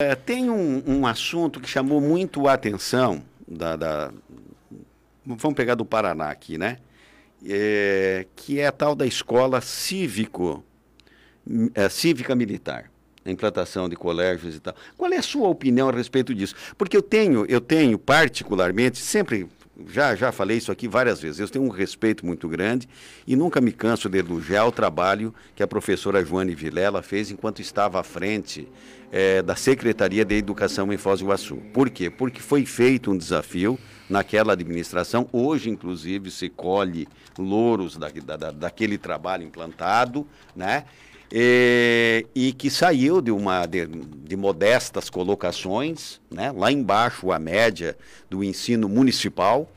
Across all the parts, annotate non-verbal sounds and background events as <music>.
É, tem um, um, assunto que chamou muito a atenção da, da, Vamos pegar do Paraná aqui, né? É, que é a tal da escola cívico, é, cívica militar a implantação de colégios e tal. Qual é a sua opinião a respeito disso? Porque eu tenho, eu tenho particularmente, sempre já, já falei isso aqui várias vezes. Eu tenho um respeito muito grande e nunca me canso de elogiar o trabalho que a professora Joane Vilela fez enquanto estava à frente é, da Secretaria de Educação em Foz do Iguaçu. Por quê? Porque foi feito um desafio naquela administração. Hoje, inclusive, se colhe louros da, da, daquele trabalho implantado, né? E, e, que saiu de uma de, de, modestas colocações, né, lá embaixo a média do ensino municipal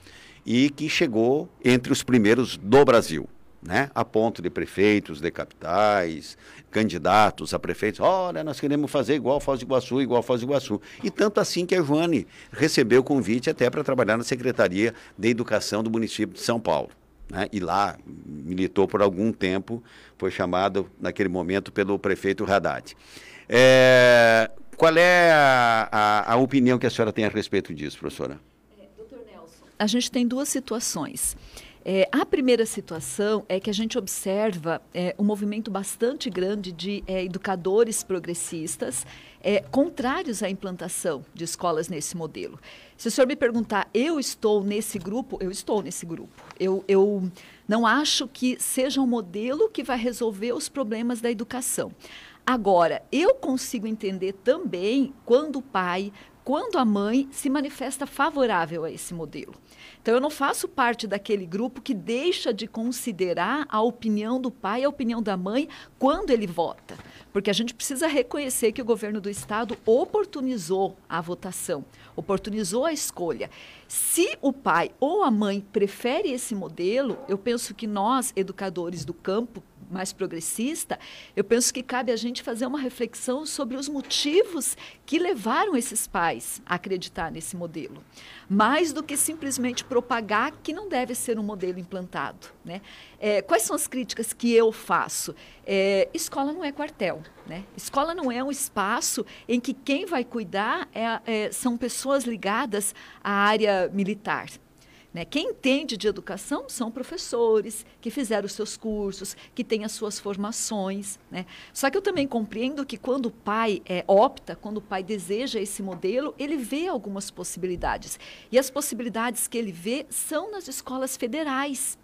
e que chegou entre os primeiros do Brasil, né, a ponto de prefeitos de capitais, candidatos a prefeitos, olha, nós queremos fazer igual Foz do Iguaçu, igual Foz do Iguaçu. E tanto assim que a Joane recebeu o convite até para trabalhar na Secretaria de Educação do município de São Paulo né, e lá militou por algum tempo, foi chamado naquele momento pelo prefeito Haddad. É, qual é a, a, a, opinião que a senhora tem a respeito disso, professora? A gente tem duas situações. É, a primeira situação é que a gente observa é, um movimento bastante grande de é, educadores progressistas é, contrários à implantação de escolas nesse modelo. Se o senhor me perguntar, eu estou nesse grupo, eu estou nesse grupo. Eu, eu não acho que seja um modelo que vai resolver os problemas da educação. Agora, eu consigo entender também quando o pai, quando a mãe se manifesta favorável a esse modelo. Então, eu não faço parte daquele grupo que deixa de considerar a opinião do pai e a opinião da mãe quando ele vota. Porque a gente precisa reconhecer que o governo do estado oportunizou a votação, oportunizou a escolha. Se o pai ou a mãe prefere esse modelo, eu penso que nós, educadores do campo, mais progressista, eu penso que cabe a gente fazer uma reflexão sobre os motivos que levaram esses pais a acreditar nesse modelo. Mais do que simplesmente propagar que não deve ser um modelo implantado. Né? É, quais são as críticas que eu faço? É, escola não é quartel. Né? Escola não é um espaço em que quem vai cuidar é, é são pessoas ligadas à área militar. Né? Quem entende de educação são professores que fizeram os seus cursos, que têm as suas formações. Né? Só que eu também compreendo que quando o pai é, opta, quando o pai deseja esse modelo, ele vê algumas possibilidades. E as possibilidades que ele vê são nas escolas federais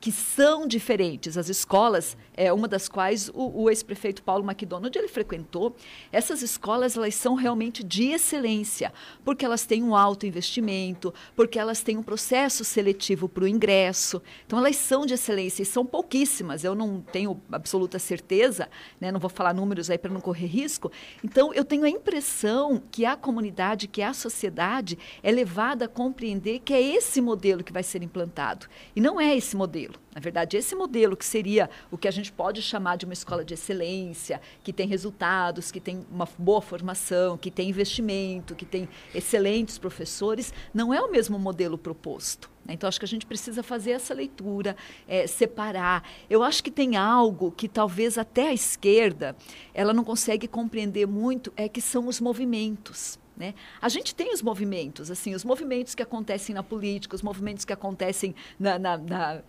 que são diferentes. As escolas, é uma das quais o, o ex-prefeito Paulo McDonald ele frequentou, essas escolas elas são realmente de excelência, porque elas têm um alto investimento, porque elas têm um processo seletivo para o ingresso. Então elas são de excelência e são pouquíssimas. Eu não tenho absoluta certeza, né? não vou falar números aí para não correr risco. Então eu tenho a impressão que a comunidade, que a sociedade é levada a compreender que é esse modelo que vai ser implantado e não é esse modelo modelo. Na verdade, esse modelo que seria o que a gente pode chamar de uma escola de excelência, que tem resultados, que tem uma boa formação, que tem investimento, que tem excelentes professores, não é o mesmo modelo proposto. Então, acho que a gente precisa fazer essa leitura, é, separar. Eu acho que tem algo que talvez até a esquerda ela não consegue compreender muito, é que são os movimentos. Né? A gente tem os movimentos, assim, os movimentos que acontecem na política, os movimentos que acontecem na, na, na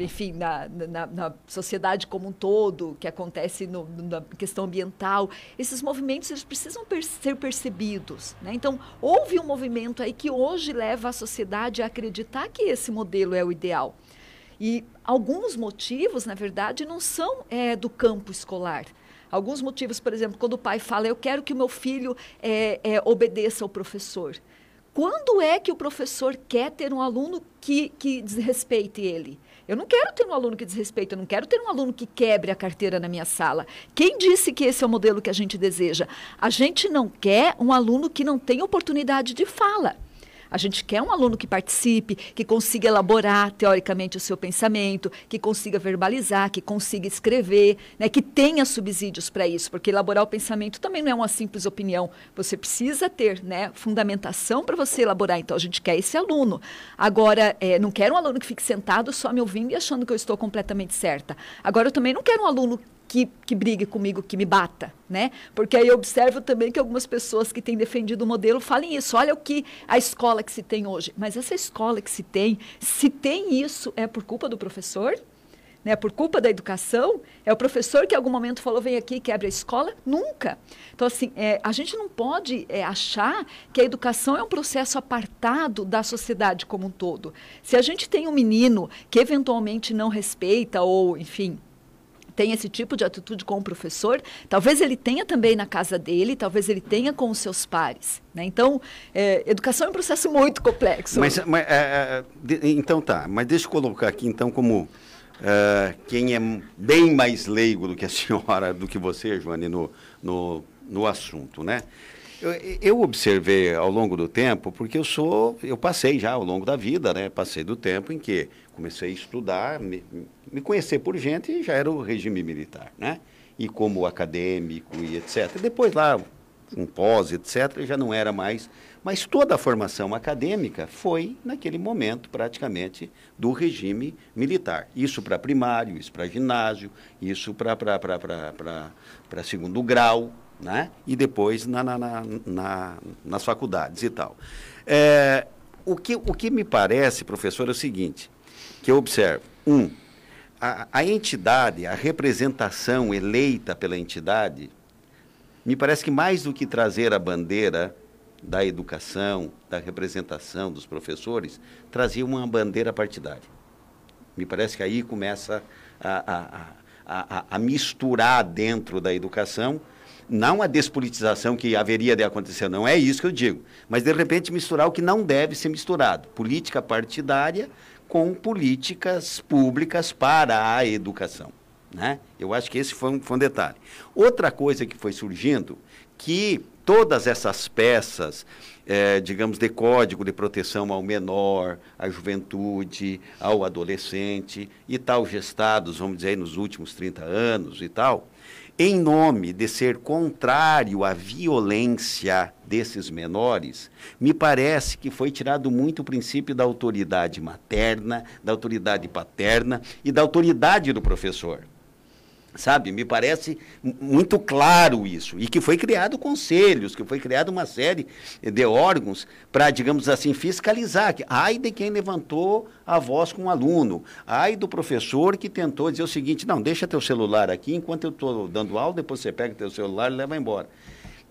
enfim, na, na, na, sociedade como um todo, que acontece no, na questão ambiental, esses movimentos eles precisam per ser percebidos. Né? Então, houve um movimento aí que hoje leva a sociedade a acreditar que esse modelo é o ideal. E alguns motivos, na verdade, não são é, do campo escolar. Alguns motivos, por exemplo, quando o pai fala, eu quero que o meu filho é, é, obedeça ao professor. Quando é que o professor quer ter um aluno que, que desrespeite ele? Eu não quero ter um aluno que desrespeita, eu não quero ter um aluno que quebre a carteira na minha sala. Quem disse que esse é o modelo que a gente deseja? A gente não quer um aluno que não tem oportunidade de fala. A gente quer um aluno que participe, que consiga elaborar teoricamente o seu pensamento, que consiga verbalizar, que consiga escrever, né, que tenha subsídios para isso, porque elaborar o pensamento também não é uma simples opinião. Você precisa ter né, fundamentação para você elaborar. Então, a gente quer esse aluno. Agora, é, não quero um aluno que fique sentado só me ouvindo e achando que eu estou completamente certa. Agora, eu também não quero um aluno que, que brigue comigo, que me bata, né? Porque aí eu observo também que algumas pessoas que têm defendido o modelo falem isso. Olha o que a escola que se tem hoje. Mas essa escola que se tem, se tem isso, é por culpa do professor? Né, por culpa da educação, é o professor que em algum momento falou, vem aqui quebra a escola? Nunca. Então, assim, é, a gente não pode é, achar que a educação é um processo apartado da sociedade como um todo. Se a gente tem um menino que eventualmente não respeita ou, enfim, tem esse tipo de atitude com o professor, talvez ele tenha também na casa dele, talvez ele tenha com os seus pares. Né? Então, é, educação é um processo muito complexo. Mas, mas é, é então tá, mas deixa eu colocar aqui então como é, quem é bem mais leigo do que a <laughs> senhora, do que você, Joane, no, no, no assunto, né? Eu, observei ao longo do tempo, porque eu sou, eu passei já ao longo da vida, né? Passei do tempo em que comecei a estudar, me, me conhecer por gente e já era o regime militar, né? E como acadêmico e etc. Depois lá, um pós, etc., já não era mais. Mas toda a formação acadêmica foi, naquele momento, praticamente, do regime militar. Isso para primário, isso para ginásio, isso para segundo grau, né? e depois na, na, na, nas faculdades e tal. É, o, que, o que me parece, professor, é o seguinte: que eu observo. Um, a, a entidade, a representação eleita pela entidade, me parece que mais do que trazer a bandeira da educação, da representação dos professores, trazia uma bandeira partidária. Me parece que aí começa a, a, a, a, misturar dentro da educação, não a despolitização que haveria de acontecer, não é isso que eu digo, mas de repente misturar o que não deve ser misturado. Política partidária com políticas públicas para a educação. Né? Eu acho que esse foi um, foi um detalhe. Outra coisa que foi surgindo, que todas essas peças, é, digamos, de código de proteção ao menor, à juventude, ao adolescente e tal, gestados, vamos dizer, nos últimos 30 anos e tal, em nome de ser contrário à violência desses menores, me parece que foi tirado muito o princípio da autoridade materna, da autoridade paterna e da autoridade do professor. Sabe, me parece muito claro isso. E que foi criado conselhos, que foi criada uma série de órgãos para, digamos assim, fiscalizar. Ai de quem levantou a voz com o aluno. Ai do professor que tentou dizer o seguinte: não, deixa teu celular aqui enquanto eu estou dando aula, depois você pega teu celular e leva embora.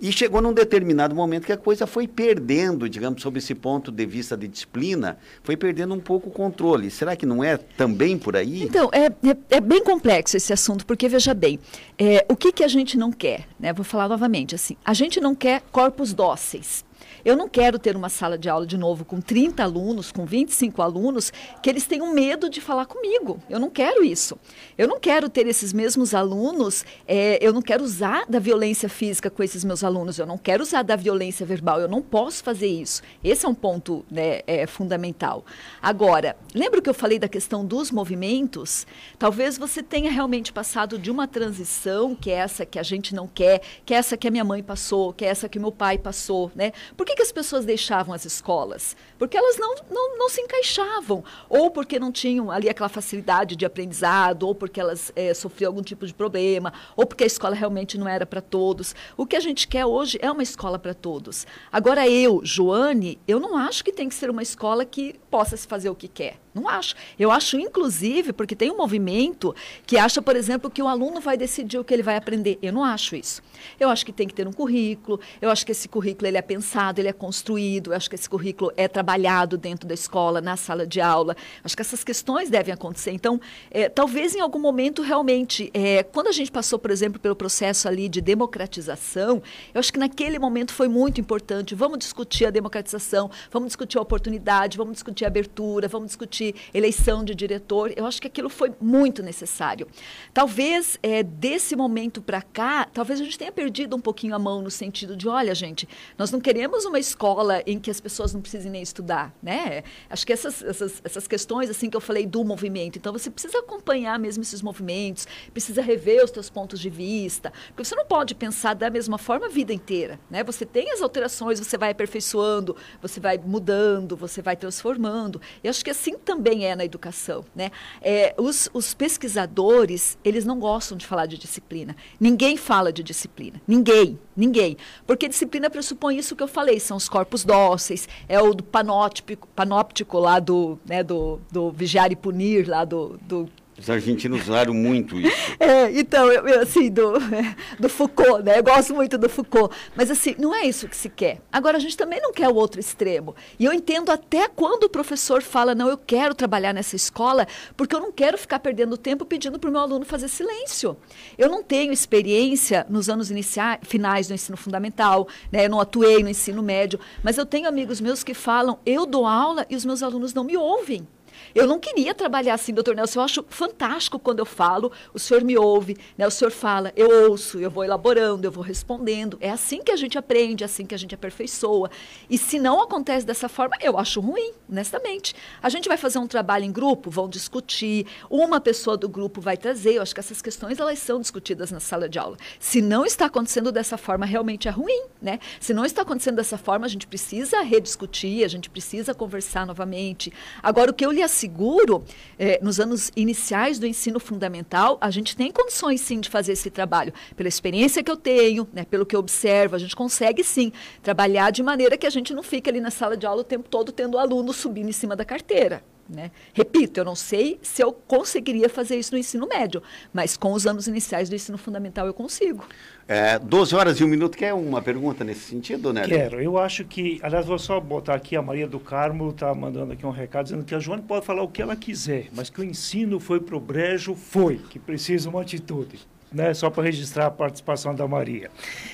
E chegou num determinado momento que a coisa foi perdendo, digamos, sob esse ponto de vista de disciplina, foi perdendo um pouco o controle. Será que não é também por aí? Então, é, é, é bem complexo esse assunto, porque veja bem, é, o que, que a gente não quer? Né? Vou falar novamente assim: a gente não quer corpos dóceis. Eu não quero ter uma sala de aula de novo com 30 alunos, com 25 alunos, que eles tenham medo de falar comigo. Eu não quero isso. Eu não quero ter esses mesmos alunos, é, eu não quero usar da violência física com esses meus alunos, eu não quero usar da violência verbal, eu não posso fazer isso. Esse é um ponto né, é, fundamental. Agora, lembra que eu falei da questão dos movimentos? Talvez você tenha realmente passado de uma transição, que é essa que a gente não quer, que é essa que a minha mãe passou, que é essa que meu pai passou, né? Porque que, que as pessoas deixavam as escolas? Porque elas não, não, não se encaixavam, ou porque não tinham ali aquela facilidade de aprendizado, ou porque elas é, sofriam algum tipo de problema, ou porque a escola realmente não era para todos. O que a gente quer hoje é uma escola para todos. Agora, eu, Joane, eu não acho que tem que ser uma escola que possa se fazer o que quer. Não acho. Eu acho, inclusive, porque tem um movimento que acha, por exemplo, que o aluno vai decidir o que ele vai aprender. Eu não acho isso. Eu acho que tem que ter um currículo, eu acho que esse currículo ele é pensado, ele é construído, eu acho que esse currículo é trabalhado dentro da escola, na sala de aula. Acho que essas questões devem acontecer. Então, é, talvez em algum momento, realmente, é, quando a gente passou, por exemplo, pelo processo ali de democratização, eu acho que naquele momento foi muito importante. Vamos discutir a democratização, vamos discutir a oportunidade, vamos discutir a abertura, vamos discutir eleição de diretor. Eu acho que aquilo foi muito necessário. Talvez é, desse momento para cá, talvez a gente tenha perdido um pouquinho a mão no sentido de, olha, gente, nós não queremos uma escola em que as pessoas não precisem nem estudar, né? Acho que essas, essas, essas questões assim que eu falei do movimento, então você precisa acompanhar mesmo esses movimentos, precisa rever os seus pontos de vista, porque você não pode pensar da mesma forma a vida inteira, né? Você tem as alterações, você vai aperfeiçoando, você vai mudando, você vai transformando. E acho que assim também também é na educação. Né? É, os, os pesquisadores, eles não gostam de falar de disciplina. Ninguém fala de disciplina. Ninguém, ninguém. Porque disciplina pressupõe isso que eu falei, são os corpos dóceis, é o do panóptico, panóptico lá do, né, do, do vigiar e punir, lá do, do os argentinos usaram muito isso. <laughs> É, então, eu, eu, assim, do, <laughs> do Foucault, né? Eu gosto muito do Foucault. Mas, assim, não é isso que se quer. Agora, a gente também não quer o outro extremo. E eu entendo até quando o professor fala, não, eu quero trabalhar nessa escola, porque eu não quero ficar perdendo tempo pedindo para o meu aluno fazer silêncio. Eu não tenho experiência nos anos iniciais, finais do ensino fundamental, né? Eu não atuei no ensino médio, mas eu tenho amigos meus que falam, eu dou aula e os meus alunos não me ouvem. Eu não queria trabalhar assim, doutor Nelson. Eu acho fantástico quando eu falo, o senhor me ouve, né? o senhor fala, eu ouço, eu vou elaborando, eu vou respondendo. É assim que a gente aprende, é assim que a gente aperfeiçoa. E se não acontece dessa forma, eu acho ruim, honestamente. A gente vai fazer um trabalho em grupo, vão discutir, uma pessoa do grupo vai trazer. Eu acho que essas questões elas são discutidas na sala de aula. Se não está acontecendo dessa forma, realmente é ruim, né? Se não está acontecendo dessa forma, a gente precisa rediscutir, a gente precisa conversar novamente. Agora, o que eu lhe assino seguro, eh, nos anos iniciais do ensino fundamental, a gente tem condições sim de fazer esse trabalho. Pela experiência que eu tenho, né, pelo que eu observo, a gente consegue sim trabalhar de maneira que a gente não fique ali na sala de aula o tempo todo tendo o aluno subindo em cima da carteira. Né? Repito, eu não sei se eu conseguiria fazer isso no ensino médio, mas com os anos iniciais do ensino fundamental eu consigo. É, 12 horas e um minuto, quer uma pergunta nesse sentido, né? Quero. Eu acho que, aliás, vou só botar aqui, a Maria do Carmo está mandando aqui um recado dizendo que a Joana pode falar o que ela quiser, mas que o ensino foi para o brejo, foi, que precisa uma atitude né, só para registrar a participação da Maria.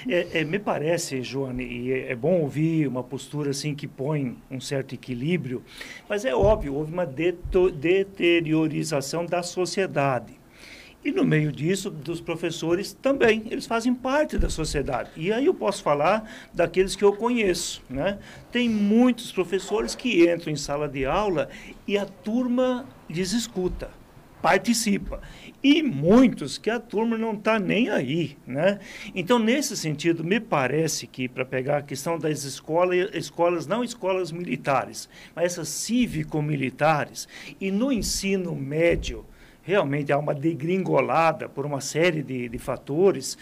É, é, me parece, Joane, e é, é, bom ouvir uma postura assim que põe um certo equilíbrio, mas é óbvio, houve uma deteriorização da sociedade. E no meio disso, dos professores também, eles fazem parte da sociedade. E aí eu posso falar daqueles que eu conheço. Né? Tem muitos professores que entram em sala de aula e a turma lhes escuta participa. E muitos que a turma não está nem aí. Né? Então, nesse sentido, me parece que, para pegar a questão das escolas, escolas, não escolas militares, mas essas cívico-militares, e no ensino médio, realmente há uma degringolada por uma série de, de fatores.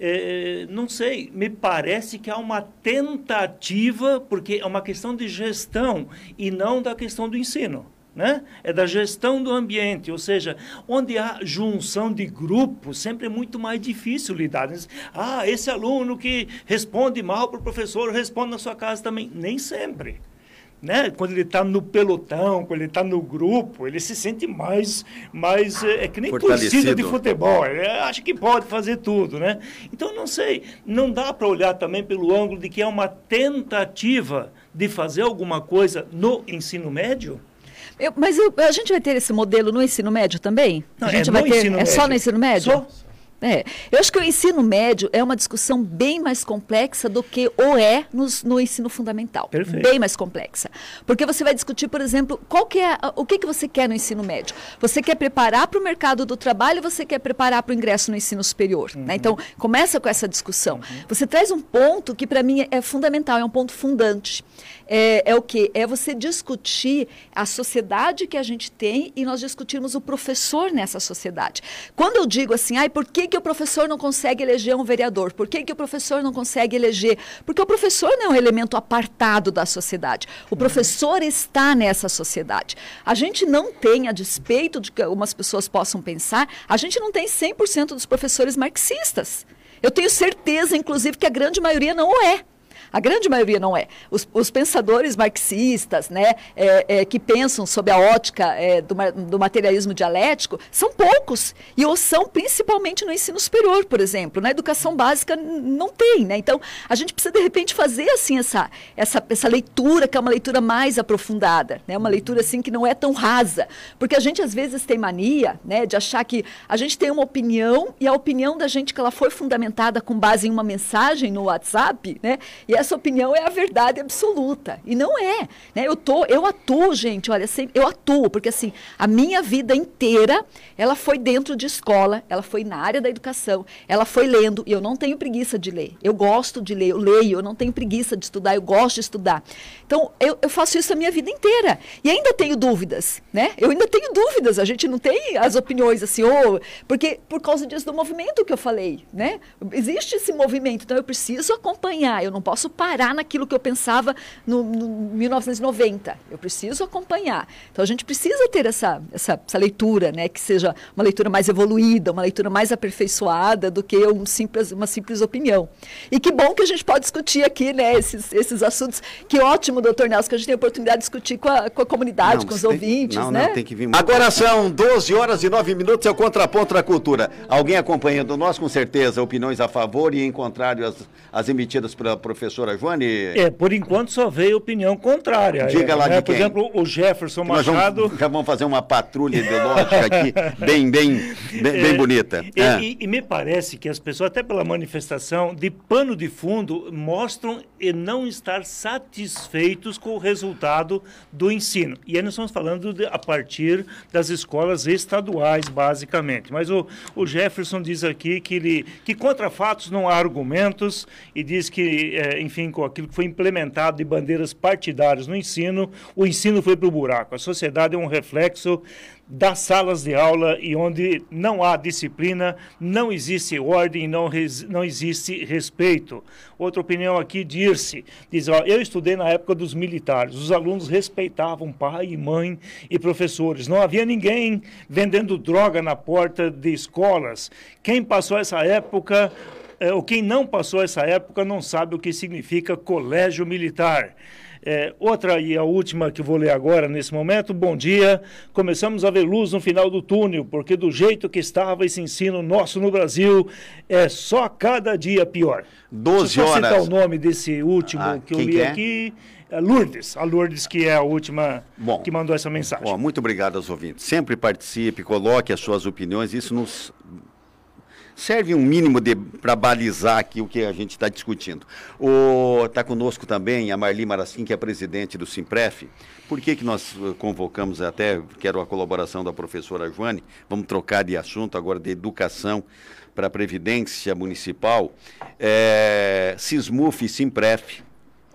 É, não sei, me parece que há uma tentativa, porque é uma questão de gestão e não da questão do ensino né? é da gestão do ambiente, ou seja, onde há junção de grupos, sempre é muito mais difícil lidar. Ah, esse aluno que responde mal para o professor, responde na sua casa também. Nem sempre. Né? Quando ele está no pelotão, quando ele está no grupo, ele se sente mais, mais é, é que nem torcida de futebol. Ele acha que pode fazer tudo, né? Então não sei, não dá para olhar também pelo ângulo de que é uma tentativa de fazer alguma coisa no ensino médio. Eu, mas eu, a gente vai ter esse modelo no ensino médio também? Não, a gente é vai ter. É só no ensino médio? Só. É, eu acho que o ensino médio é uma discussão bem mais complexa do que o é no, no ensino fundamental. Perfeito. Bem mais complexa. Porque você vai discutir, por exemplo, qual que é, o que, que você quer no ensino médio. Você quer preparar para o mercado do trabalho ou você quer preparar para o ingresso no ensino superior? Né? Uhum. Né? Então, começa com essa discussão. Uhum. Você traz um ponto que, para mim, é fundamental, é um ponto fundante. É, é o que? É você discutir a sociedade que a gente tem e nós discutirmos o professor nessa sociedade. Quando eu digo assim, ai, por que que, o professor não consegue eleger um vereador? Por que, que o professor não consegue eleger? Porque o professor não é um elemento apartado da sociedade. O professor está nessa sociedade. A gente não tem, a despeito de que algumas pessoas possam pensar, a gente não tem 100% dos professores marxistas. Eu tenho certeza, inclusive, que a grande maioria não o é. A grande maioria não é. Os, os pensadores marxistas, né, é, é, que pensam sob a ótica é, do, do, materialismo dialético, são poucos. E ou são principalmente no ensino superior, por exemplo. Na educação básica não tem. Né? Então, a gente precisa, de repente, fazer assim, essa, essa, essa leitura, que é uma leitura mais aprofundada, né? uma leitura assim, que não é tão rasa. Porque a gente, às vezes, tem mania né, de achar que a gente tem uma opinião e a opinião da gente que ela foi fundamentada com base em uma mensagem no WhatsApp, né? E essa opinião é a verdade absoluta. E não é. Né? Eu, tô, eu atuo, gente, olha, eu atuo, porque assim, a minha vida inteira, ela foi dentro de escola, ela foi na área da educação, ela foi lendo, e eu não tenho preguiça de ler. Eu gosto de ler, eu leio, eu não tenho preguiça de estudar, eu gosto de estudar. Então, eu, eu faço isso a minha vida inteira. E ainda tenho dúvidas, né? Eu ainda tenho dúvidas, a gente não tem as opiniões assim, oh, porque por causa disso do movimento que eu falei, né? Existe esse movimento, então eu preciso acompanhar, eu não posso parar naquilo que eu pensava no, no 1990. Eu preciso acompanhar. Então a gente precisa ter essa, essa, essa, leitura, né? Que seja uma leitura mais evoluída, uma leitura mais aperfeiçoada do que um simples, uma simples opinião. E que bom que a gente pode discutir aqui, né? Esses, esses assuntos. Que ótimo, doutor Nelson, que a gente tem a oportunidade de discutir com a, com a comunidade, não, com os tem, ouvintes, não, né? Não, tem que vir muito. Agora são 12 horas e 9 minutos, é o contraponto da cultura. Alguém acompanhando nós, com certeza, opiniões a favor e em contrário às, às emitidas pela professora Joane? É, por enquanto só veio opinião contrária. Diga é, lá né? de Por quem? exemplo, o Jefferson Machado... Vamos, <laughs> já vamos fazer uma patrulha ideológica aqui, <laughs> bem, bem, bem, bem é, bonita. E, é. e, e me parece que as pessoas, até pela manifestação, de pano de fundo, mostram e não estar satisfeitos com o resultado do ensino. E aí nós estamos falando de, a partir das escolas estaduais, basicamente. Mas o, o Jefferson diz aqui que, ele, que contra fatos não há argumentos e diz que, é, enfim, com aquilo que foi implementado de bandeiras partidárias no ensino, o ensino foi para o buraco. A sociedade é um reflexo das salas de aula e onde não há disciplina, não existe ordem, não, não existe respeito. Outra opinião aqui, Dirce, diz, ó, eu estudei na época dos militares, os alunos respeitavam pai, mãe e professores, não havia ninguém vendendo droga na porta de escolas. Quem passou essa época, é, ou quem não passou essa época, não sabe o que significa colégio militar. É, outra e a última que vou ler agora nesse momento. Bom dia. Começamos a ver luz no final do túnel, porque do jeito que estava esse ensino nosso no Brasil, é só cada dia pior. 12 horas. citar o nome desse último ah, que eu li que é? aqui. É Lourdes, a Lourdes que é a última bom, que mandou essa mensagem. Bom, muito obrigado aos ouvintes. Sempre participe, coloque as suas opiniões, isso nos serve um mínimo para balizar aqui o que a gente está discutindo. Está conosco também a Marli Marasquim, que é presidente do Simpref. Por que, que nós eh, convocamos até, quero a colaboração da professora Joane, vamos trocar de assunto agora de educação para a Previdência Municipal. É, Sismuf e Simpref,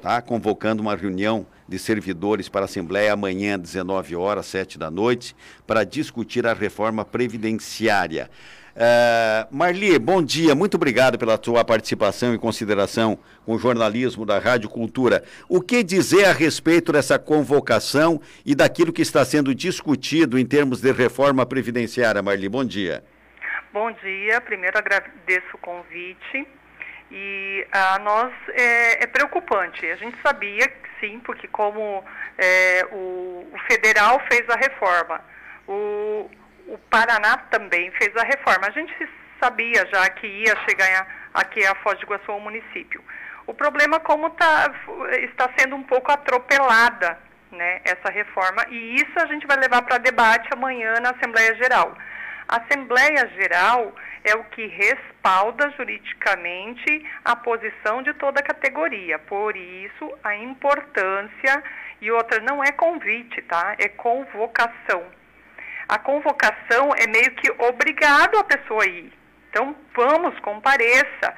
tá? convocando uma reunião de servidores para a Assembleia amanhã, 19 horas, 7 da noite, para discutir a reforma previdenciária. Uh, Marli, bom dia, muito obrigado pela tua participação e consideração com o jornalismo da Rádio Cultura. O que dizer a respeito dessa convocação e daquilo que está sendo discutido em termos de reforma previdenciária, Marli? Bom dia. Bom dia, primeiro agradeço o convite e a nós é, é preocupante. A gente sabia sim, porque como é, o, o federal fez a reforma, o o Paraná também fez a reforma. A gente sabia já que ia chegar aqui a Foz do Iguaçu ao município. O problema é como tá, está sendo um pouco atropelada né, essa reforma, e isso a gente vai levar para debate amanhã na Assembleia Geral. A Assembleia Geral é o que respalda juridicamente a posição de toda a categoria. Por isso, a importância, e outra, não é convite, tá? É convocação a convocação é meio que obrigado a pessoa ir. Então, vamos, compareça.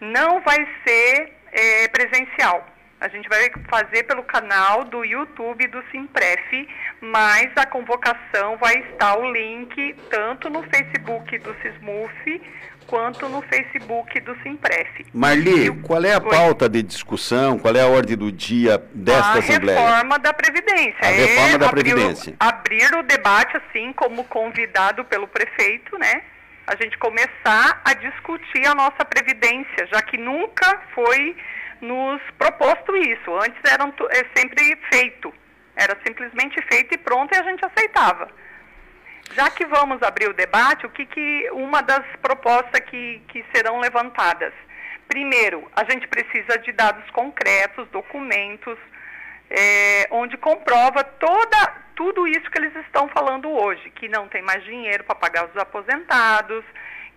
Não vai ser é, presencial. A gente vai fazer pelo canal do YouTube do Simpref, mas a convocação vai estar o link tanto no Facebook do Sismuf quanto no Facebook do Simpref. Marli, qual é a pauta de discussão, qual é a ordem do dia desta a Assembleia? A reforma da Previdência. A reforma é da Previdência. Abrir, abrir o debate, assim, como convidado pelo prefeito, né? A gente começar a discutir a nossa Previdência, já que nunca foi nos proposto isso. Antes era é sempre feito. Era simplesmente feito e pronto e a gente aceitava. Já que vamos abrir o debate, o que, que uma das propostas que, que serão levantadas? Primeiro, a gente precisa de dados concretos, documentos, é, onde comprova toda, tudo isso que eles estão falando hoje, que não tem mais dinheiro para pagar os aposentados,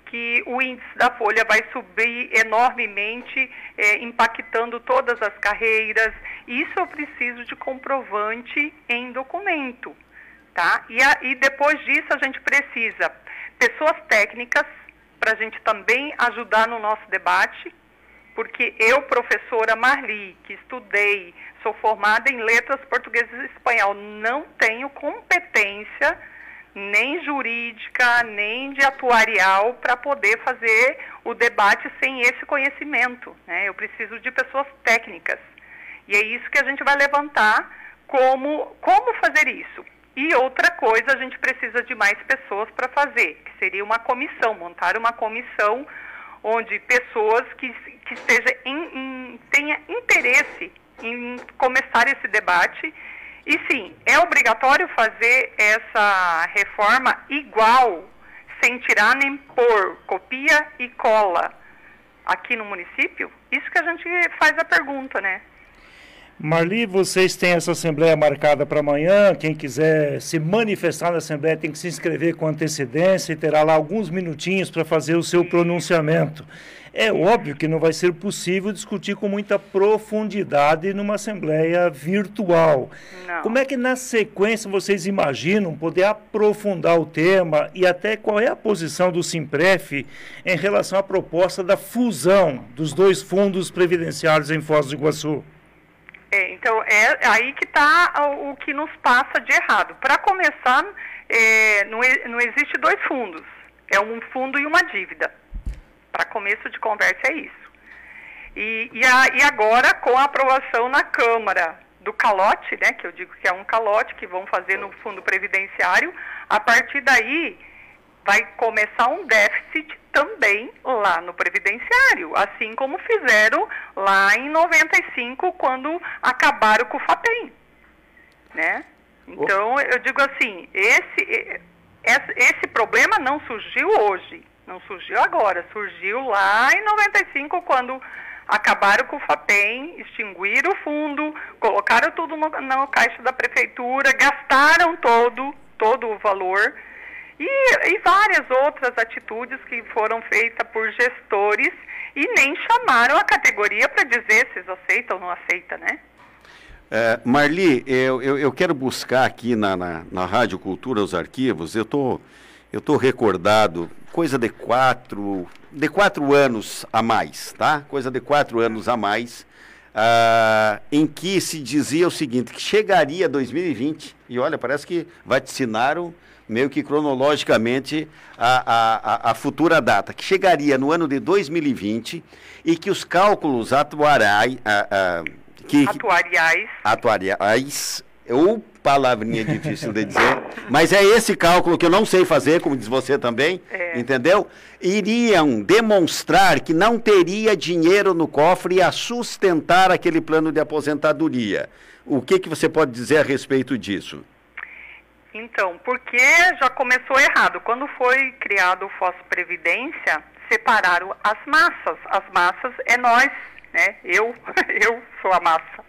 que o índice da folha vai subir enormemente, é, impactando todas as carreiras. Isso eu preciso de comprovante em documento. Tá? E, a, e depois disso a gente precisa pessoas técnicas para a gente também ajudar no nosso debate, porque eu, professora Marli, que estudei, sou formada em letras portuguesas e espanhol, não tenho competência nem jurídica, nem de atuarial para poder fazer o debate sem esse conhecimento. Né? Eu preciso de pessoas técnicas. E é isso que a gente vai levantar como, como fazer isso. E outra coisa, a gente precisa de mais pessoas para fazer, que seria uma comissão, montar uma comissão onde pessoas que, que esteja em, em, tenha interesse em começar esse debate. E sim, é obrigatório fazer essa reforma igual, sem tirar nem pôr, copia e cola aqui no município? Isso que a gente faz a pergunta, né? Marli, vocês têm essa assembleia marcada para amanhã. Quem quiser se manifestar na assembleia tem que se inscrever com antecedência e terá lá alguns minutinhos para fazer o seu pronunciamento. É óbvio que não vai ser possível discutir com muita profundidade numa assembleia virtual. Não. Como é que na sequência vocês imaginam poder aprofundar o tema e até qual é a posição do Simpref em relação à proposta da fusão dos dois fundos previdenciários em Foz do Iguaçu? É, então, é aí que está o, que nos passa de errado. Para começar, é, não, não existe dois fundos. É um fundo e uma dívida. Para começo de conversa é isso. E, e, a, e, agora, com a aprovação na Câmara do calote, né, que eu digo que é um calote que vão fazer no fundo previdenciário, a partir daí vai começar um déficit também lá no previdenciário, assim como fizeram lá em 95 quando acabaram com o FAPEM, né? Então, eu digo assim, esse, esse, problema não surgiu hoje, não surgiu agora, surgiu lá em 95 quando acabaram com o FAPEM, extinguiram o fundo, colocaram tudo no, no caixa da prefeitura, gastaram todo, todo o valor, e, e várias outras atitudes que foram feitas por gestores e nem chamaram a categoria para dizer se eles aceitam ou não aceitam, né? É, Marli, eu, eu, eu, quero buscar aqui na, na, na Rádio Cultura os arquivos, eu tô, eu tô recordado, coisa de quatro, de quatro anos a mais, tá? Coisa de quatro anos a mais, ah, em que se dizia o seguinte, que chegaria 2020, e olha, parece que vaticinaram meio que cronologicamente a, a, a, futura data, que chegaria no ano de 2020 e que os cálculos atuariais, que, atuariais, atuariais ou palavrinha difícil de dizer, mas é esse cálculo que eu não sei fazer, como diz você também, é. entendeu? Iriam demonstrar que não teria dinheiro no cofre a sustentar aquele plano de aposentadoria. O que, que você pode dizer a respeito disso? Então, porque já começou errado. Quando foi criado o Fosso Previdência, separaram as massas. As massas é nós, né? Eu, <laughs> eu sou a massa.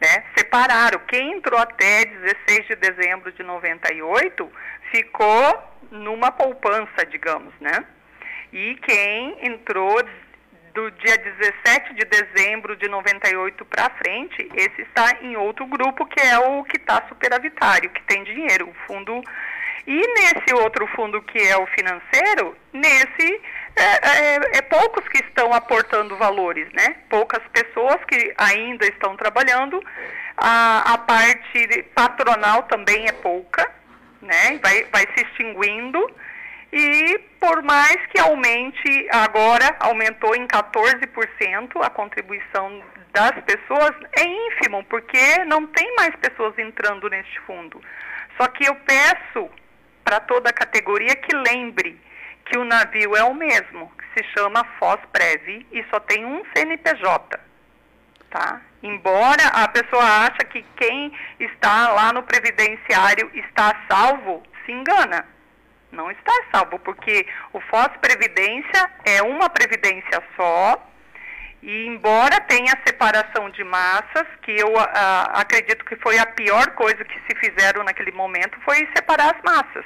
Né? Separaram. Quem entrou até 16 de dezembro de 98 ficou numa poupança, digamos, né? E quem entrou do dia 17 de dezembro de 98 para frente, esse está em outro grupo que é o que está superavitário, que tem dinheiro, o fundo. E nesse outro fundo que é o financeiro, nesse é, é, é poucos que estão aportando valores, né? Poucas pessoas que ainda estão trabalhando. A, a parte patronal também é pouca, né? Vai, vai se extinguindo e por mais que aumente, agora aumentou em 14% a contribuição das pessoas, é ínfimo, porque não tem mais pessoas entrando neste fundo. Só que eu peço para toda a categoria que lembre que o navio é o mesmo, que se chama Fosprev e só tem um CNPJ. Tá? Embora a pessoa ache que quem está lá no previdenciário está salvo, se engana não está salvo, porque o FOS Previdência é uma previdência só, e embora tenha separação de massas, que eu a, ah, acredito que foi a pior coisa que se fizeram naquele momento, foi separar as massas.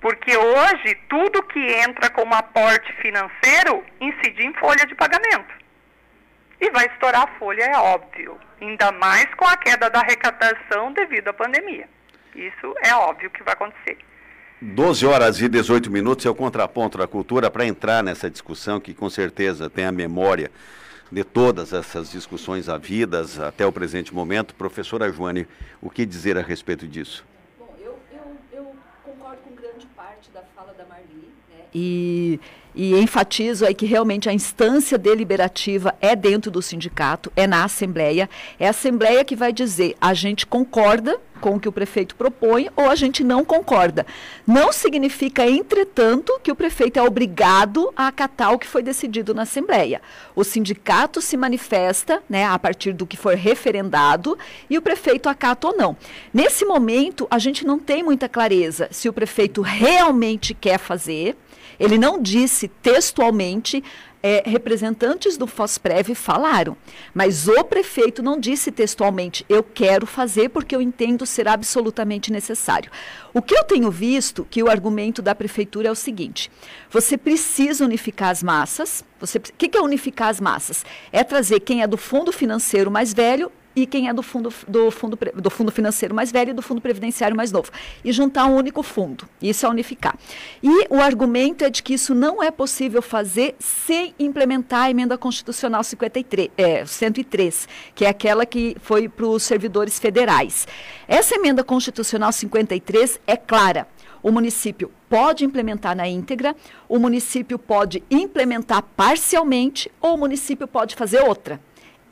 Porque hoje tudo que entra como aporte financeiro incide em folha de pagamento. E vai estourar a folha, é óbvio. Ainda mais com a queda da arrecadação devido à pandemia. Isso é óbvio que vai acontecer. 12 horas e 18 minutos é o contraponto da cultura para entrar nessa discussão que com certeza tem a memória de todas essas discussões havidas até o presente momento. Professora Joane, o que dizer a respeito disso? E, e enfatizo aí que realmente a instância deliberativa é dentro do sindicato, é na Assembleia. É a Assembleia que vai dizer a gente concorda com o que o prefeito propõe ou a gente não concorda. Não significa, entretanto, que o prefeito é obrigado a acatar o que foi decidido na Assembleia. O sindicato se manifesta né, a partir do que for referendado e o prefeito acata ou não. Nesse momento, a gente não tem muita clareza se o prefeito realmente quer fazer ele não disse textualmente, é, representantes do FOSPREV falaram, mas o prefeito não disse textualmente, eu quero fazer porque eu entendo ser absolutamente necessário. O que eu tenho visto, que o argumento da prefeitura é o seguinte, você precisa unificar as massas, o que, que é unificar as massas? É trazer quem é do fundo financeiro mais velho e quem é do fundo, do, fundo, do fundo financeiro mais velho e do fundo previdenciário mais novo. E juntar um único fundo. Isso é unificar. E o argumento é de que isso não é possível fazer sem implementar a emenda constitucional 53, é, 103, que é aquela que foi para os servidores federais. Essa emenda constitucional 53 é clara. O município pode implementar na íntegra, o município pode implementar parcialmente ou o município pode fazer outra.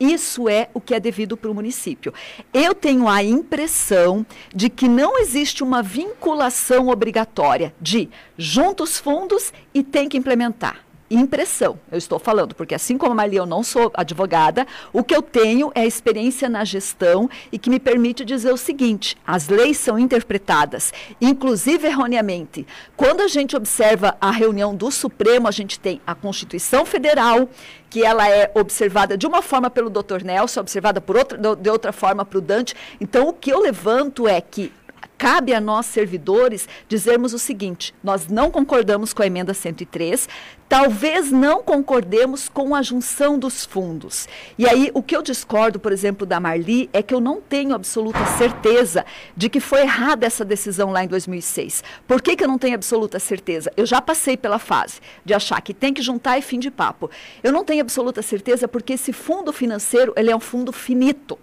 Isso é o que é devido para o município. Eu tenho a impressão de que não existe uma vinculação obrigatória de junta os fundos e tem que implementar impressão, eu estou falando, porque assim como a Marli, eu não sou advogada, o que eu tenho é experiência na gestão e que me permite dizer o seguinte: as leis são interpretadas, inclusive erroneamente. Quando a gente observa a reunião do Supremo, a gente tem a Constituição Federal, que ela é observada de uma forma pelo Dr. Nelson, observada por outra, de outra forma para o Dante. Então, o que eu levanto é que cabe a nós, servidores, dizermos o seguinte: nós não concordamos com a emenda 103, talvez não concordemos com a junção dos fundos. E aí, o que eu discordo, por exemplo, da Marli, é que eu não tenho absoluta certeza de que foi errada essa decisão lá em 2006. Por que, que eu não tenho absoluta certeza? Eu já passei pela fase de achar que tem que juntar e fim de papo. Eu não tenho absoluta certeza porque esse fundo financeiro, ele é um fundo finito.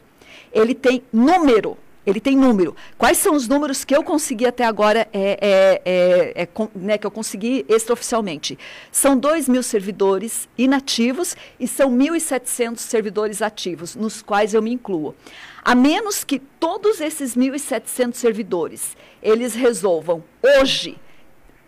Ele tem número ele tem número. Quais são os números que eu consegui até agora, é, é, é, é né, que eu consegui extraoficialmente? São 2 mil servidores inativos e são 1.700 servidores ativos, nos quais eu me incluo. A menos que todos esses 1.700 servidores, eles resolvam hoje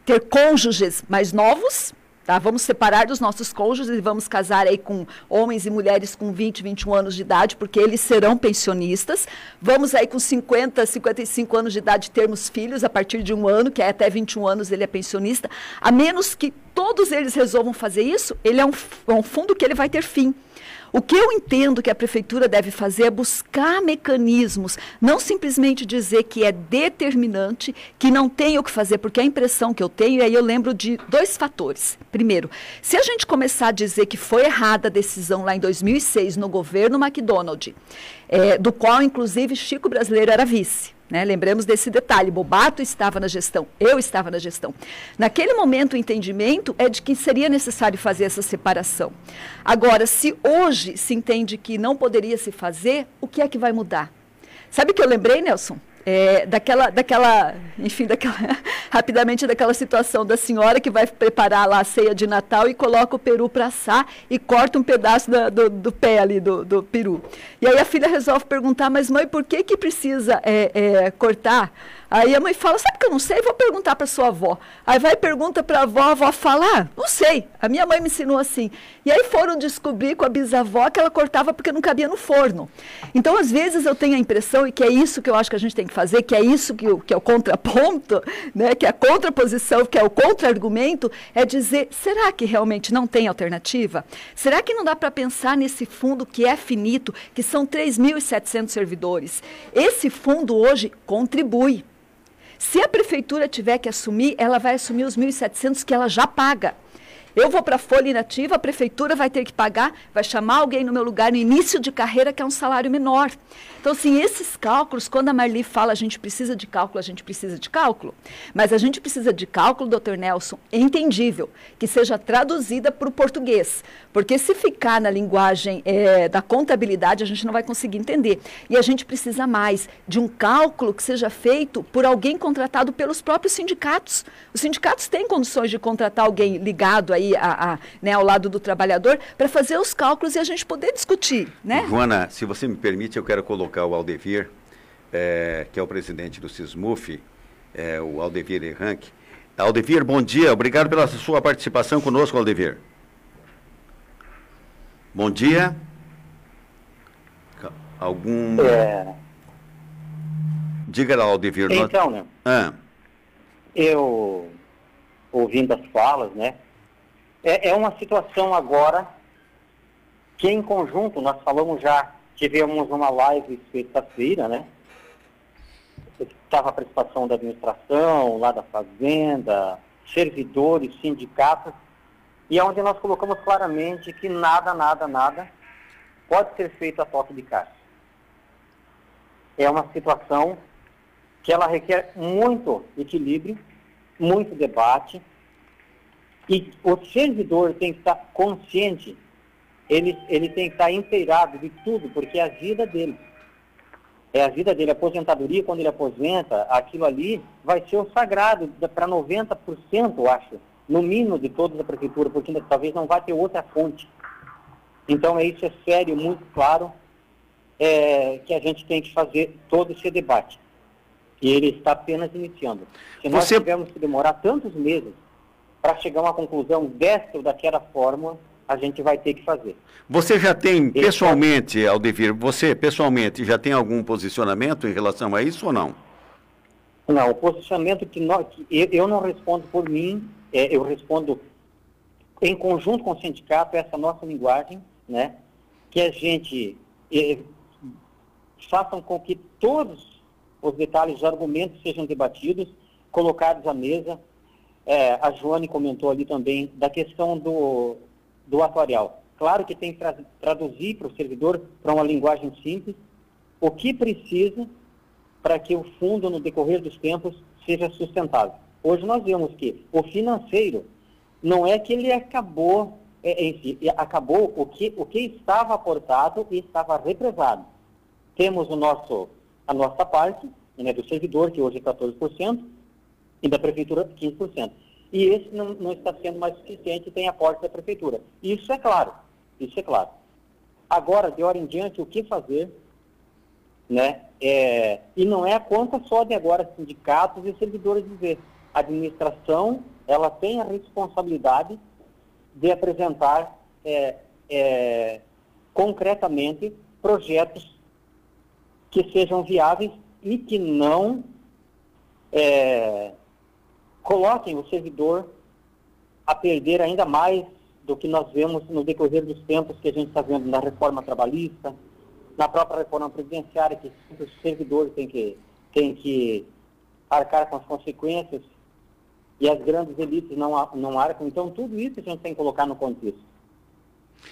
ter cônjuges mais novos, Tá? Vamos separar dos nossos cônjuges e vamos casar aí com homens e mulheres com 20, 21 anos de idade, porque eles serão pensionistas. Vamos aí com 50, 55 anos de idade termos filhos a partir de um ano, que é até 21 anos ele é pensionista. A menos que todos eles resolvam fazer isso, ele é um, é um fundo que ele vai ter fim. O que eu entendo que a prefeitura deve fazer é buscar mecanismos, não simplesmente dizer que é determinante, que não tem o que fazer, porque a impressão que eu tenho, e aí eu lembro de dois fatores. Primeiro, se a gente começar a dizer que foi errada a decisão lá em 2006 no governo McDonald, é, do qual inclusive Chico Brasileiro era vice, né? Lembremos desse detalhe: Bobato estava na gestão, eu estava na gestão. Naquele momento, o entendimento é de que seria necessário fazer essa separação. Agora, se hoje se entende que não poderia se fazer, o que é que vai mudar? Sabe o que eu lembrei, Nelson? É, daquela, daquela, enfim, daquela, <laughs> rapidamente daquela situação da senhora que vai preparar lá a ceia de Natal e coloca o peru para assar e corta um pedaço da, do, do, pé ali do, do, peru. E aí a filha resolve perguntar, mas mãe, por que que precisa é, é, cortar? Aí a mãe fala, sabe que eu não sei? Vou perguntar para sua avó. Aí vai e pergunta para a avó, a avó fala, ah, não sei. A minha mãe me ensinou assim. E aí foram descobrir com a bisavó que ela cortava porque não cabia no forno. Então, às vezes, eu tenho a impressão, e que é isso que eu acho que a gente tem que fazer, que é isso que, que é o contraponto, <laughs> né, que é a contraposição, que é o contra-argumento, é dizer, será que realmente não tem alternativa? Será que não dá para pensar nesse fundo que é finito, que são 3.700 servidores? Esse fundo hoje contribui Se a prefeitura tiver que assumir, ela vai assumir os 1.700 que ela já paga. Eu vou para a folha inativa, a prefeitura vai ter que pagar, vai chamar alguém no meu lugar no início de carreira, que é um salário menor. Então, assim, esses cálculos, quando a Marli fala a gente precisa de cálculo, a gente precisa de cálculo, mas a gente precisa de cálculo, doutor Nelson, entendível, que seja traduzida para o português. Porque se ficar na linguagem é, da contabilidade, a gente não vai conseguir entender. E a gente precisa mais de um cálculo que seja feito por alguém contratado pelos próprios sindicatos. Os sindicatos têm condições de contratar alguém ligado aí a, a né, ao lado do trabalhador para fazer os cálculos e a gente poder discutir. Né? Joana, se você me permite, eu quero colocar o Aldevir, é, que é o presidente do SISMUF, é, o Aldevir Erranque. Aldevir, bom dia. Obrigado pela sua participação conosco, Aldevir. Bom dia. Algum. É... Diga lá, Aldevir. Então, né? Ah. Eu, ouvindo as falas, né? É, é uma situação agora que, em conjunto, nós falamos já Tivemos uma live sexta-feira, né? Estava a participação da administração, lá da fazenda, servidores, sindicatos, e é onde nós colocamos claramente que nada, nada, nada pode ser feito a toque de caixa. É uma situação que ela requer muito equilíbrio, muito debate, e o servidor tem que estar consciente ele, ele tem que estar inteirado de tudo, porque é a vida dele. É a vida dele. A aposentadoria, quando ele aposenta, aquilo ali vai ser o sagrado para 90%, eu acho, no mínimo de toda a prefeitura, porque talvez não vai ter outra fonte. Então, é isso é sério, muito claro, é, que a gente tem que fazer todo esse debate. E ele está apenas iniciando. Se nós Você... tivermos que demorar tantos meses para chegar a uma conclusão desta ou daquela forma, a gente vai ter que fazer. Você já tem pessoalmente. Aldevir, você pessoalmente já tem algum posicionamento em relação a isso ou não? Não, o posicionamento que, nós, que eu, eu, não respondo por mim, é, eu respondo em conjunto com o sindicato, essa nossa linguagem, né? Que a gente é, façam com que todos os detalhes, os argumentos sejam debatidos, colocados à mesa. É, a Joane comentou ali também da questão do, do atuarial. Claro que tem que tra traduzir para o servidor para uma linguagem simples o que precisa para que o fundo, no decorrer dos tempos, seja sustentável. Hoje nós vemos que o financeiro não é que ele acabou é, em si, acabou o que, o que estava aportado e estava represado. Temos o nosso, a nossa parte, né, do servidor, que hoje é 14%, e da prefeitura 15% e esse não, não está sendo mais suficiente tem aporte da prefeitura. Isso é claro, isso é claro. Agora, de hora em diante, o que fazer, né? É, e não é a conta só de agora sindicatos e servidores dizer. A administração, ela tem a responsabilidade de apresentar é, é, concretamente projetos que sejam viáveis e que não é, coloquem o servidor a perder ainda mais do que nós vemos no decorrer dos tempos que a gente está vendo na reforma trabalhista, na própria reforma previdenciária, que o servidor tem que, tem que arcar com as consequências e as grandes elites não, não arcam. Então, tudo isso a gente tem que colocar no contexto.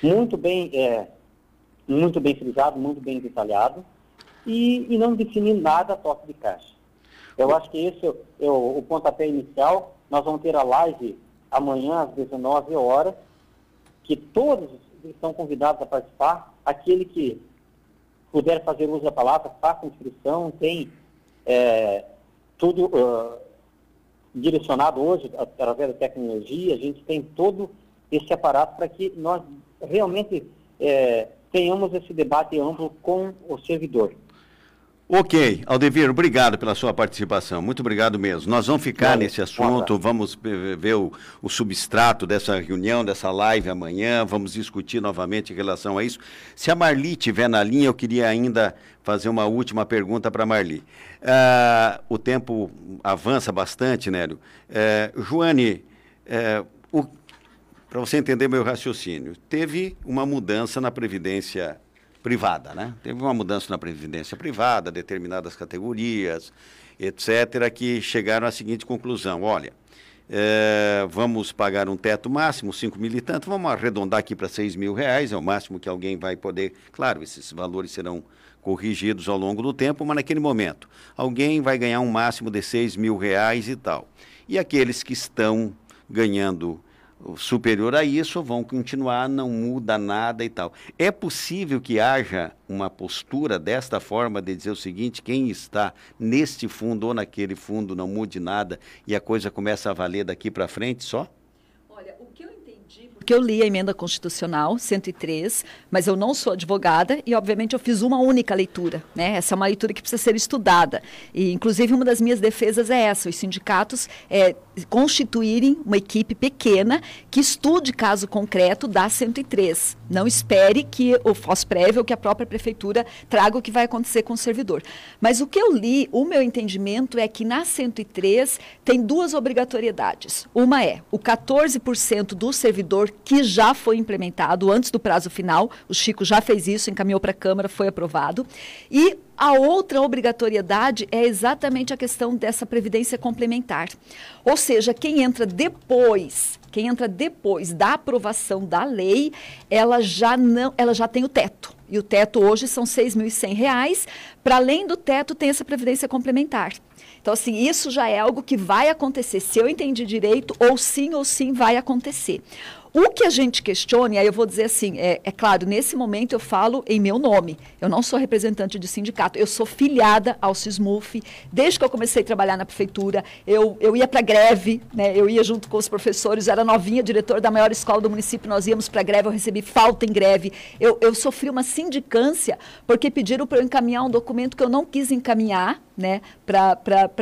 Muito bem, é, muito bem frisado, muito bem detalhado, e, e não definir nada a toque de caixa. Eu acho que esse é o, o pontapé inicial. Nós vamos ter a live amanhã às 19 horas, que todos estão convidados a participar. Aquele que puder fazer uso da palavra, faça inscrição, tem é, tudo uh, direcionado hoje através da tecnologia, a gente tem todo esse aparato para que nós realmente é, tenhamos esse debate amplo com o servidor. Ok, Aldevir, obrigado pela sua participação. Muito obrigado mesmo. Nós vamos ficar nesse assunto, vamos ver o, o, substrato dessa reunião, dessa live amanhã, vamos discutir novamente em relação a isso. Se a Marli estiver na linha, eu queria ainda fazer uma última pergunta para a Marli. Uh, o tempo avança bastante, Nélio. Uh, Joane, uh, para você entender meu raciocínio, teve uma mudança na Previdência privada, né? Teve uma mudança na previdência privada, determinadas categorias, etc., que chegaram à seguinte conclusão: olha, é, vamos pagar um teto máximo, 5 mil e tanto, vamos arredondar aqui para 6 mil reais, é o máximo que alguém vai poder. Claro, esses valores serão corrigidos ao longo do tempo, mas naquele momento, alguém vai ganhar um máximo de 6 mil reais e tal. E aqueles que estão ganhando superior a isso vão continuar, não muda nada e tal. É possível que haja uma postura desta forma de dizer o seguinte: quem está neste fundo ou naquele fundo não mude nada e a coisa começa a valer daqui para frente só? Porque eu li a emenda constitucional 103, mas eu não sou advogada e, obviamente, eu fiz uma única leitura. Né? Essa é uma leitura que precisa ser estudada. E, inclusive, uma das minhas defesas é essa: os sindicatos é, constituírem uma equipe pequena que estude caso concreto da 103. Não espere que o FOSPREV ou que a própria prefeitura traga o que vai acontecer com o servidor. Mas o que eu li, o meu entendimento é que na 103 tem duas obrigatoriedades. Uma é o 14% do servidor que já foi implementado antes do prazo final. O Chico já fez isso, encaminhou para a Câmara, foi aprovado. E a outra obrigatoriedade é exatamente a questão dessa previdência complementar. Ou seja, quem entra depois, quem entra depois da aprovação da lei, ela já não, ela já tem o teto. E o teto hoje são R$ 6.100. Para além do teto, tem essa previdência complementar. Então, assim, isso já é algo que vai acontecer. Se eu entendi direito, ou sim ou sim vai acontecer. O que a gente questiona, e aí eu vou dizer assim, é, é, claro, nesse momento eu falo em meu nome. Eu não sou representante de sindicato, eu sou filiada ao SISMUF. Desde que eu comecei a trabalhar na prefeitura, eu, eu ia para greve, né? eu ia junto com os professores, era novinha, diretor da maior escola do município, nós íamos para greve, eu recebi falta em greve. Eu, eu sofri uma sindicância porque pediram para eu encaminhar um documento que eu não quis encaminhar, né, para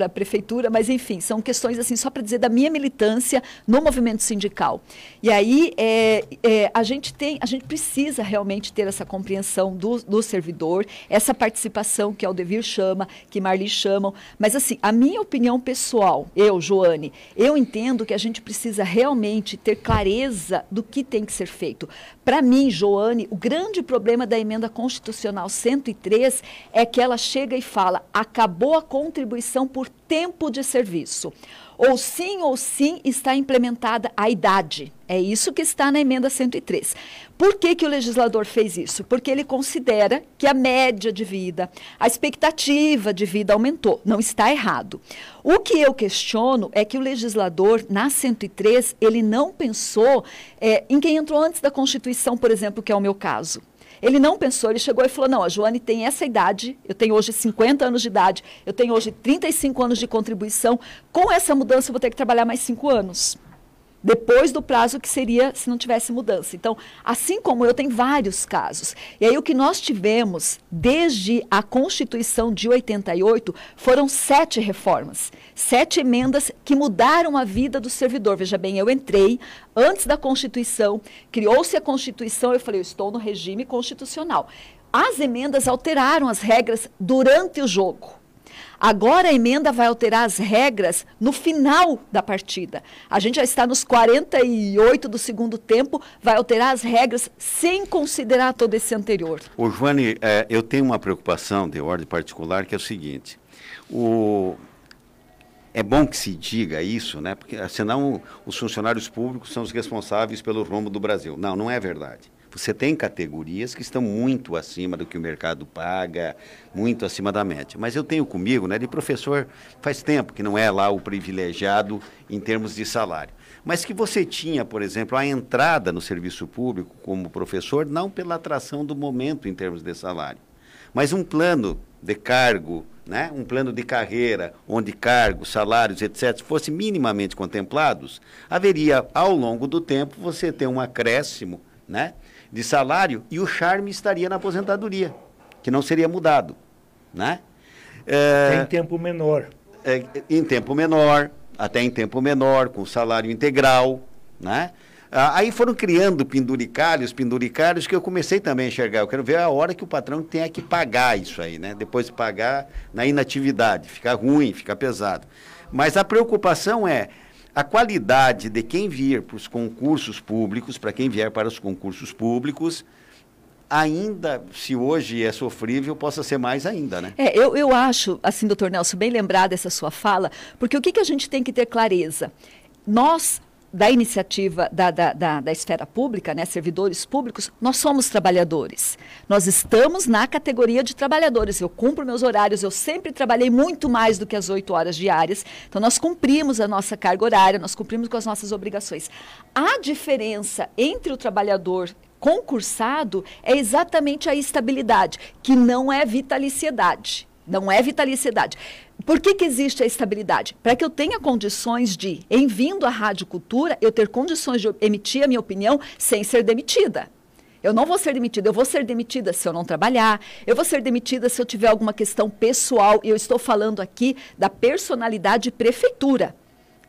a prefeitura, mas enfim, são questões assim, só para dizer da minha militância no movimento sindical. E aí é, é, a gente tem, a gente precisa realmente ter essa compreensão do, do servidor, essa participação que Aldevir chama, que Marli chamam, mas assim, a minha opinião pessoal, eu, Joane, eu entendo que a gente precisa realmente ter clareza do que tem que ser feito. Para mim, Joane, o grande problema da emenda constitucional 103 é que ela chega e fala: acabou boa contribuição por tempo de serviço. Ou sim ou sim está implementada a idade. É isso que está na emenda 103. Por que, que o legislador fez isso? Porque ele considera que a média de vida, a expectativa de vida aumentou. Não está errado. O que eu questiono é que o legislador, na 103, ele não pensou é, em quem entrou antes da Constituição, por exemplo, que é o meu caso. Ele não pensou, ele chegou e falou: não, a Joane tem essa idade, eu tenho hoje 50 anos de idade, eu tenho hoje 35 anos de contribuição, com essa mudança eu vou ter que trabalhar mais 5 anos depois do prazo que seria se não tivesse mudança. Então, assim como eu, tem vários casos. E aí, o que nós tivemos desde a Constituição de 88 foram sete reformas, sete emendas que mudaram a vida do servidor. Veja bem, eu entrei antes da Constituição, criou-se a Constituição, eu falei, eu estou no regime constitucional. As emendas alteraram as regras durante o jogo. Agora a emenda vai alterar as regras no final da partida. A gente já está nos 48 do segundo tempo, vai alterar as regras sem considerar todo esse anterior. O Joane, é, eu tenho uma preocupação de ordem particular que é o seguinte: o, é bom que se diga isso, né? Porque senão os funcionários públicos são os responsáveis pelo rumo do Brasil. Não, não é verdade. Você tem categorias que estão muito acima do que o mercado paga, muito acima da média. Mas eu tenho comigo, né, de professor, faz tempo que não é lá o privilegiado em termos de salário. Mas que você tinha, por exemplo, a entrada no serviço público como professor, não pela atração do momento em termos de salário, mas um plano de cargo, né? um plano de carreira, onde cargos, salários, etc., fossem minimamente contemplados, haveria, ao longo do tempo, você ter um acréscimo né? De salário e o charme estaria na aposentadoria, que não seria mudado. Né? É, em tempo menor. É, em tempo menor, até em tempo menor, com salário integral. Né? Ah, aí foram criando penduricalhos, penduricalhos, que eu comecei também a enxergar. Eu quero ver a hora que o patrão tenha que pagar isso aí, né? Depois de pagar na inatividade, ficar ruim, ficar pesado. Mas a preocupação é a qualidade de quem vier para os concursos públicos, para quem vier para os concursos públicos, ainda, se hoje é sofrível, possa ser mais ainda, né? É, eu, eu acho, assim, doutor Nelson, bem lembrado essa sua fala, porque o que, que a gente tem que ter clareza? Nós, da iniciativa da, da, da, da, esfera pública, né, servidores públicos, nós somos trabalhadores. Nós estamos na categoria de trabalhadores. Eu cumpro meus horários, eu sempre trabalhei muito mais do que as oito horas diárias. Então, nós cumprimos a nossa carga horária, nós cumprimos com as nossas obrigações. A diferença entre o trabalhador concursado é exatamente a estabilidade, que não é vitaliciedade. Não é vitaliciedade. Por que, que existe a estabilidade? Para que eu tenha condições de, em vindo à Rádio Cultura, eu ter condições de emitir a minha opinião sem ser demitida. Eu não vou ser demitida, eu vou ser demitida se eu não trabalhar, eu vou ser demitida se eu tiver alguma questão pessoal, e eu estou falando aqui da personalidade prefeitura.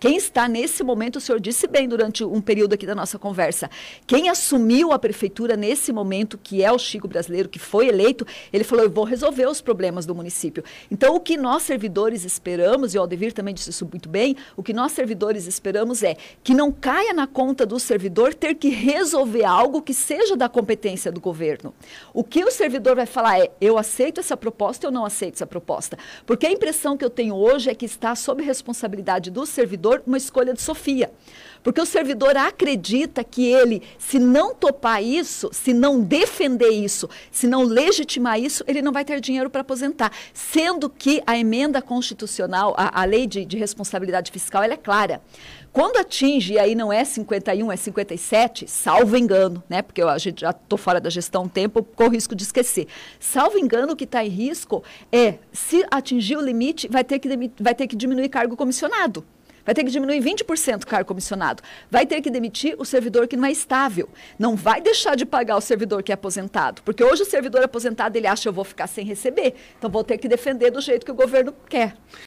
Quem está nesse momento, o senhor disse bem durante um período aqui da nossa conversa, quem assumiu a prefeitura nesse momento, que é o Chico Brasileiro, que foi eleito, ele falou: eu vou resolver os problemas do município. Então, o que nós servidores esperamos, e o Aldevir também disse isso muito bem, o que nós servidores esperamos é que não caia na conta do servidor ter que resolver algo que seja da competência do governo. O que o servidor vai falar é: eu aceito essa proposta ou não aceito essa proposta. Porque a impressão que eu tenho hoje é que está sob responsabilidade do servidor servidor uma escolha de Sofia. Porque o servidor acredita que ele, se não topar isso, se não defender isso, se não legitimar isso, ele não vai ter dinheiro para aposentar. Sendo que a emenda constitucional, a, a lei de, de responsabilidade fiscal, ela é clara. Quando atinge, e aí não é 51, é 57, salvo engano, né? Porque eu, a gente já estou fora da gestão um tempo, corro risco de esquecer. Salvo engano, o que está em risco é, se atingir o limite, vai ter que, vai ter que diminuir cargo comissionado vai ter que diminuir 20% o cargo comissionado, vai ter que demitir o servidor que não é estável, não vai deixar de pagar o servidor que é aposentado, porque hoje o servidor aposentado ele acha eu vou ficar sem receber, então vou ter que defender do jeito que o governo quer.